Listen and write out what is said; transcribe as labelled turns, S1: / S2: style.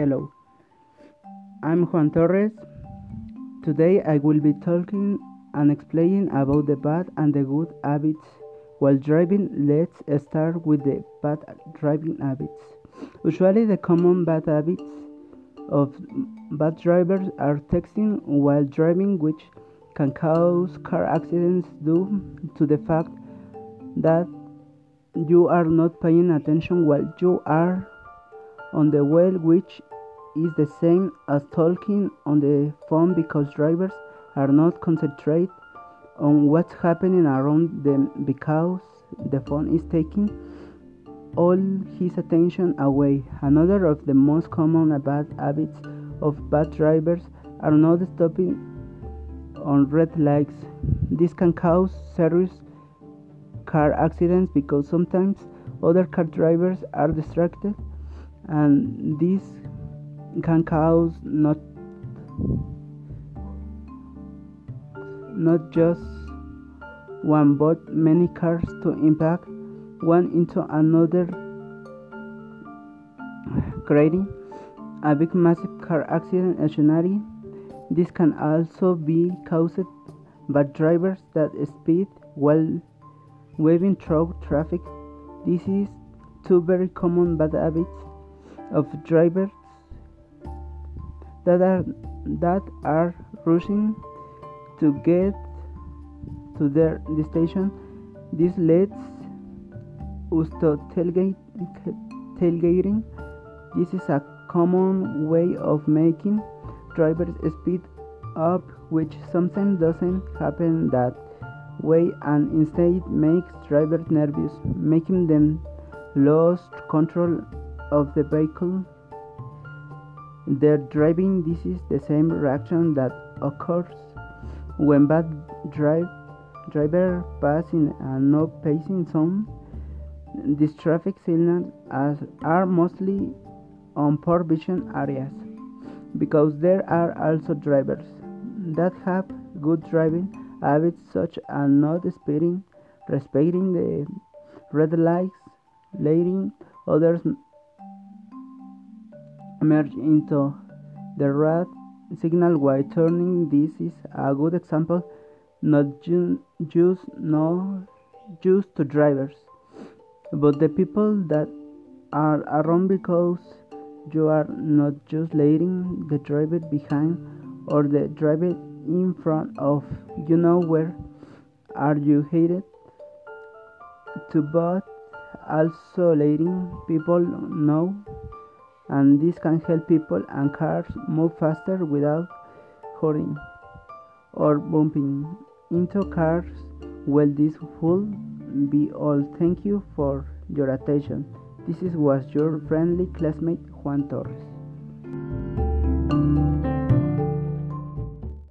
S1: Hello, I'm Juan Torres. Today I will be talking and explaining about the bad and the good habits while driving. Let's start with the bad driving habits. Usually, the common bad habits of bad drivers are texting while driving, which can cause car accidents due to the fact that you are not paying attention while you are on the wheel, which is the same as talking on the phone because drivers are not concentrated on what's happening around them because the phone is taking all his attention away. Another of the most common bad habits of bad drivers are not stopping on red lights. This can cause serious car accidents because sometimes other car drivers are distracted and this can cause not not just one but many cars to impact one into another. Creating a big massive car accident scenario. This can also be caused by drivers that speed while waving through traffic. This is two very common bad habits of drivers that are that are rushing to get to their destination. This leads us to tailgate, tailgating. This is a common way of making drivers speed up, which sometimes doesn't happen that way and instead makes drivers nervous, making them lose control of the vehicle. They're driving. This is the same reaction that occurs when bad drive driver pass in a no passing zone. These traffic signals are mostly on poor vision areas because there are also drivers that have good driving habits such as not speeding, respecting the red lights, letting others merge into the red signal while turning. This is a good example, not just no just to drivers, but the people that are around because you are not just letting the driver behind or the driver in front of you know where are you headed to but also letting people know and this can help people and cars move faster without hurrying or bumping into cars. Well, this will be all. Thank you for your attention. This was your friendly classmate Juan Torres.